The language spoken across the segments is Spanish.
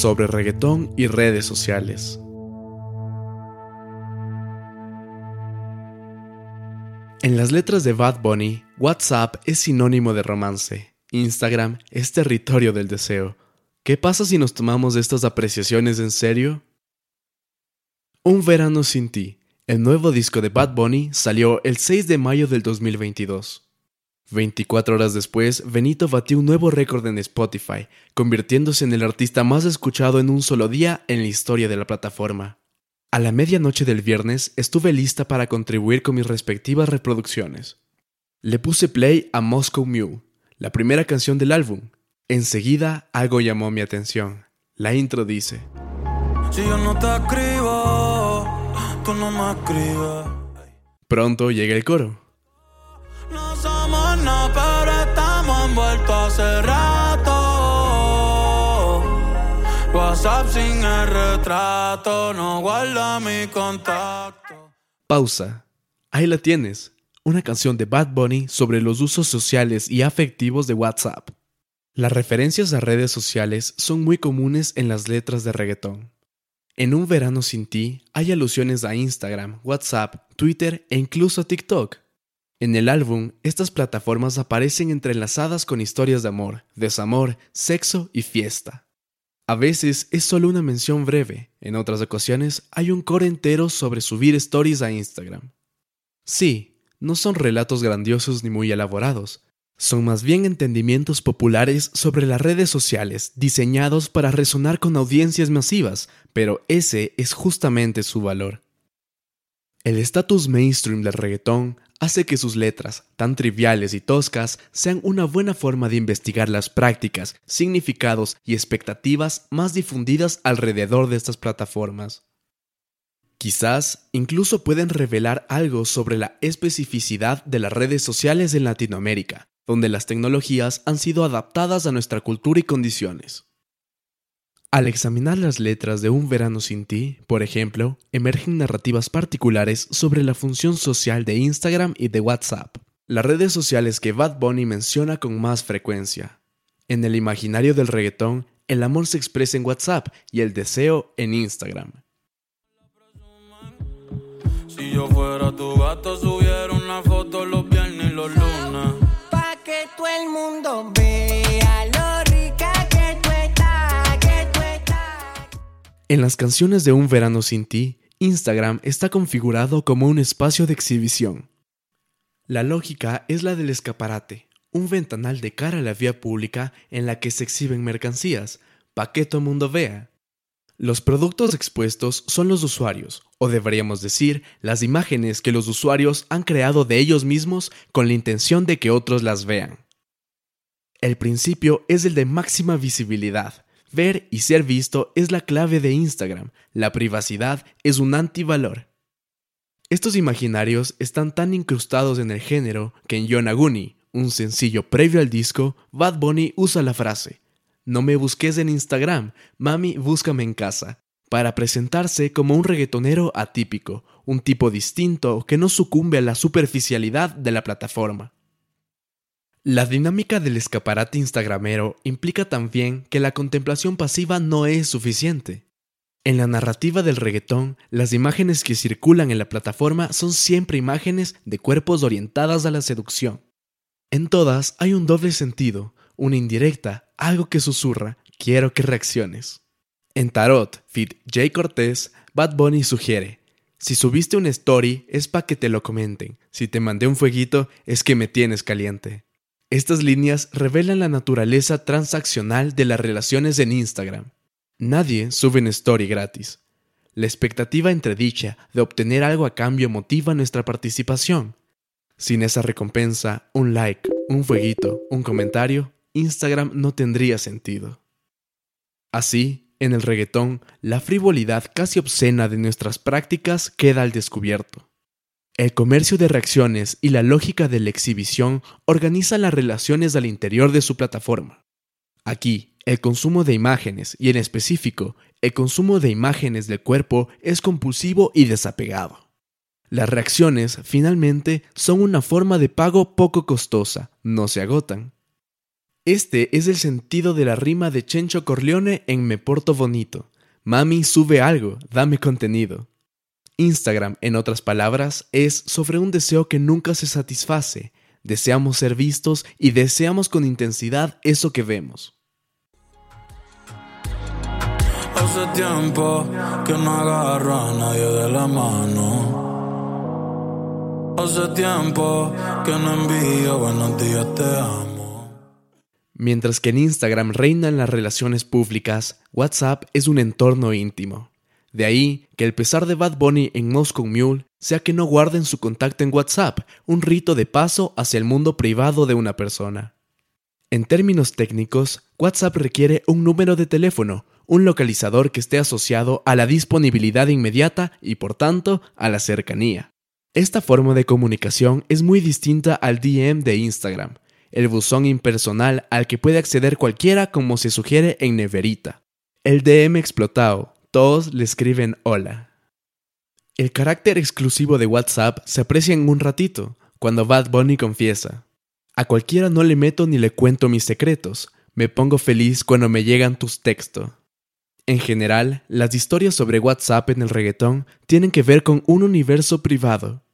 sobre reggaetón y redes sociales. En las letras de Bad Bunny, WhatsApp es sinónimo de romance, Instagram es territorio del deseo. ¿Qué pasa si nos tomamos estas apreciaciones en serio? Un verano sin ti, el nuevo disco de Bad Bunny salió el 6 de mayo del 2022. 24 horas después, Benito batió un nuevo récord en Spotify, convirtiéndose en el artista más escuchado en un solo día en la historia de la plataforma. A la medianoche del viernes estuve lista para contribuir con mis respectivas reproducciones. Le puse play a Moscow Mule, la primera canción del álbum. Enseguida algo llamó mi atención. La intro dice: Si yo no te escribo, tú no me escribes. Pronto llega el coro. Hace rato. WhatsApp sin el retrato, no guarda mi contacto. Pausa. Ahí la tienes. Una canción de Bad Bunny sobre los usos sociales y afectivos de WhatsApp. Las referencias a redes sociales son muy comunes en las letras de reggaetón. En Un Verano Sin Ti hay alusiones a Instagram, WhatsApp, Twitter e incluso a TikTok. En el álbum, estas plataformas aparecen entrelazadas con historias de amor, desamor, sexo y fiesta. A veces es solo una mención breve, en otras ocasiones hay un core entero sobre subir stories a Instagram. Sí, no son relatos grandiosos ni muy elaborados, son más bien entendimientos populares sobre las redes sociales diseñados para resonar con audiencias masivas, pero ese es justamente su valor. El estatus mainstream del reggaetón hace que sus letras, tan triviales y toscas, sean una buena forma de investigar las prácticas, significados y expectativas más difundidas alrededor de estas plataformas. Quizás incluso pueden revelar algo sobre la especificidad de las redes sociales en Latinoamérica, donde las tecnologías han sido adaptadas a nuestra cultura y condiciones. Al examinar las letras de Un verano sin ti, por ejemplo, emergen narrativas particulares sobre la función social de Instagram y de WhatsApp, las redes sociales que Bad Bunny menciona con más frecuencia. En el imaginario del reggaetón, el amor se expresa en WhatsApp y el deseo en Instagram. Si yo fuera tu gato, subiera una foto los viernes y los lunes. Pa' que todo el mundo vea En las canciones de Un verano sin ti, Instagram está configurado como un espacio de exhibición. La lógica es la del escaparate, un ventanal de cara a la vía pública en la que se exhiben mercancías, para que todo mundo vea. Los productos expuestos son los usuarios, o deberíamos decir, las imágenes que los usuarios han creado de ellos mismos con la intención de que otros las vean. El principio es el de máxima visibilidad, Ver y ser visto es la clave de Instagram. La privacidad es un antivalor. Estos imaginarios están tan incrustados en el género que en Yonaguni, un sencillo previo al disco, Bad Bunny usa la frase No me busques en Instagram, mami, búscame en casa, para presentarse como un reggaetonero atípico, un tipo distinto que no sucumbe a la superficialidad de la plataforma. La dinámica del escaparate instagramero implica también que la contemplación pasiva no es suficiente. En la narrativa del reggaetón, las imágenes que circulan en la plataforma son siempre imágenes de cuerpos orientadas a la seducción. En todas hay un doble sentido, una indirecta, algo que susurra, quiero que reacciones. En Tarot, Fit J. Cortés, Bad Bunny sugiere, si subiste una story es para que te lo comenten, si te mandé un fueguito es que me tienes caliente. Estas líneas revelan la naturaleza transaccional de las relaciones en Instagram. Nadie sube una story gratis. La expectativa entredicha de obtener algo a cambio motiva nuestra participación. Sin esa recompensa, un like, un fueguito, un comentario, Instagram no tendría sentido. Así, en el reggaetón, la frivolidad casi obscena de nuestras prácticas queda al descubierto. El comercio de reacciones y la lógica de la exhibición organizan las relaciones al interior de su plataforma. Aquí, el consumo de imágenes, y en específico, el consumo de imágenes del cuerpo es compulsivo y desapegado. Las reacciones, finalmente, son una forma de pago poco costosa, no se agotan. Este es el sentido de la rima de Chencho Corleone en Me Porto Bonito. Mami, sube algo, dame contenido. Instagram, en otras palabras, es sobre un deseo que nunca se satisface. Deseamos ser vistos y deseamos con intensidad eso que vemos. Hace tiempo que no agarro a nadie de la mano. Hace tiempo que no envío buenos días, te amo. Mientras que en Instagram reinan las relaciones públicas, WhatsApp es un entorno íntimo. De ahí que el pesar de Bad Bunny en Moscow Mule sea que no guarden su contacto en WhatsApp, un rito de paso hacia el mundo privado de una persona. En términos técnicos, WhatsApp requiere un número de teléfono, un localizador que esté asociado a la disponibilidad inmediata y por tanto a la cercanía. Esta forma de comunicación es muy distinta al DM de Instagram, el buzón impersonal al que puede acceder cualquiera como se sugiere en Neverita. El DM explotado, todos le escriben hola. El carácter exclusivo de WhatsApp se aprecia en un ratito, cuando Bad Bunny confiesa. A cualquiera no le meto ni le cuento mis secretos, me pongo feliz cuando me llegan tus textos. En general, las historias sobre WhatsApp en el reggaetón tienen que ver con un universo privado.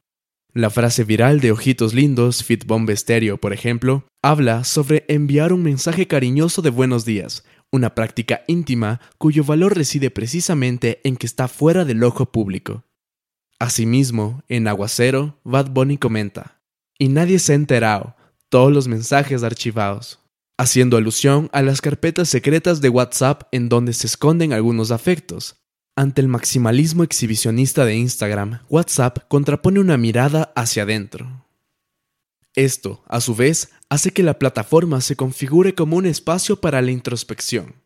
La frase viral de Ojitos Lindos, Fit Bomb Stereo, por ejemplo, habla sobre enviar un mensaje cariñoso de buenos días, una práctica íntima cuyo valor reside precisamente en que está fuera del ojo público. Asimismo, en Aguacero, Bad Bunny comenta, y nadie se ha enterado, todos los mensajes archivados, haciendo alusión a las carpetas secretas de WhatsApp en donde se esconden algunos afectos. Ante el maximalismo exhibicionista de Instagram, WhatsApp contrapone una mirada hacia adentro. Esto, a su vez, hace que la plataforma se configure como un espacio para la introspección.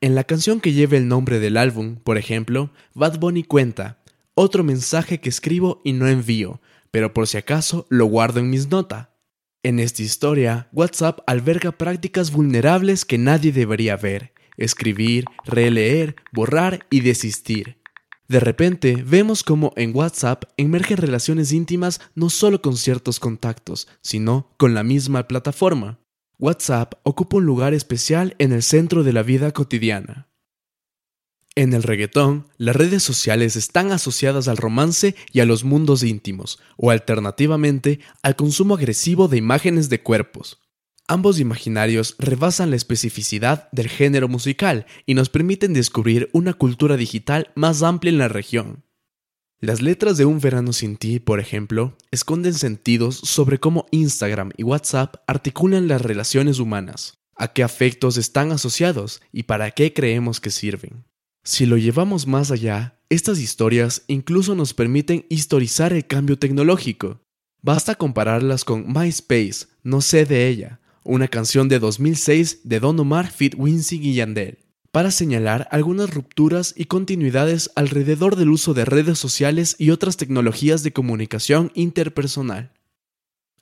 En la canción que lleva el nombre del álbum, por ejemplo, Bad Bunny cuenta, otro mensaje que escribo y no envío, pero por si acaso lo guardo en mis notas. En esta historia, WhatsApp alberga prácticas vulnerables que nadie debería ver, escribir, releer, borrar y desistir. De repente, vemos cómo en WhatsApp emergen relaciones íntimas no solo con ciertos contactos, sino con la misma plataforma. WhatsApp ocupa un lugar especial en el centro de la vida cotidiana. En el reggaetón, las redes sociales están asociadas al romance y a los mundos íntimos, o alternativamente al consumo agresivo de imágenes de cuerpos. Ambos imaginarios rebasan la especificidad del género musical y nos permiten descubrir una cultura digital más amplia en la región. Las letras de Un verano sin ti, por ejemplo, esconden sentidos sobre cómo Instagram y WhatsApp articulan las relaciones humanas, a qué afectos están asociados y para qué creemos que sirven. Si lo llevamos más allá, estas historias incluso nos permiten historizar el cambio tecnológico. Basta compararlas con MySpace, no sé de ella, una canción de 2006 de Don Omar Fit Winsing y Yandel, para señalar algunas rupturas y continuidades alrededor del uso de redes sociales y otras tecnologías de comunicación interpersonal.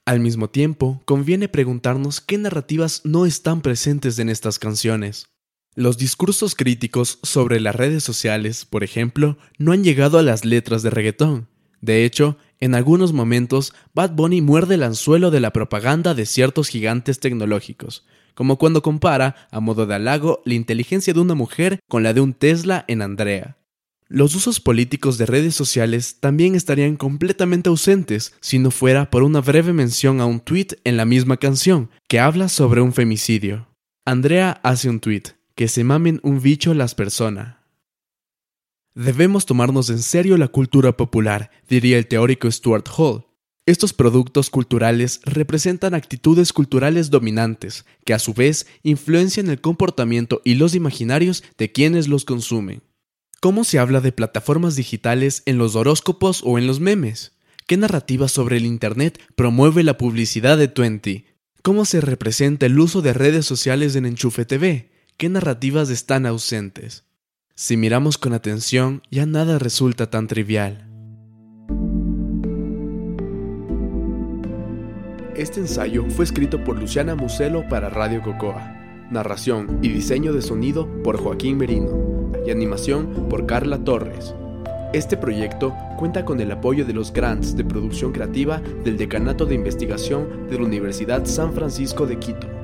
Al mismo tiempo, conviene preguntarnos qué narrativas no están presentes en estas canciones. Los discursos críticos sobre las redes sociales, por ejemplo, no han llegado a las letras de reggaetón. De hecho, en algunos momentos, Bad Bunny muerde el anzuelo de la propaganda de ciertos gigantes tecnológicos, como cuando compara, a modo de halago, la inteligencia de una mujer con la de un Tesla en Andrea. Los usos políticos de redes sociales también estarían completamente ausentes si no fuera por una breve mención a un tweet en la misma canción, que habla sobre un femicidio. Andrea hace un tweet, que se mamen un bicho las personas. Debemos tomarnos en serio la cultura popular, diría el teórico Stuart Hall. Estos productos culturales representan actitudes culturales dominantes, que a su vez influencian el comportamiento y los imaginarios de quienes los consumen. ¿Cómo se habla de plataformas digitales en los horóscopos o en los memes? ¿Qué narrativa sobre el Internet promueve la publicidad de Twenty? ¿Cómo se representa el uso de redes sociales en Enchufe TV? ¿Qué narrativas están ausentes? Si miramos con atención, ya nada resulta tan trivial. Este ensayo fue escrito por Luciana Muselo para Radio Cocoa. Narración y diseño de sonido por Joaquín Merino. Y animación por Carla Torres. Este proyecto cuenta con el apoyo de los grants de producción creativa del Decanato de Investigación de la Universidad San Francisco de Quito.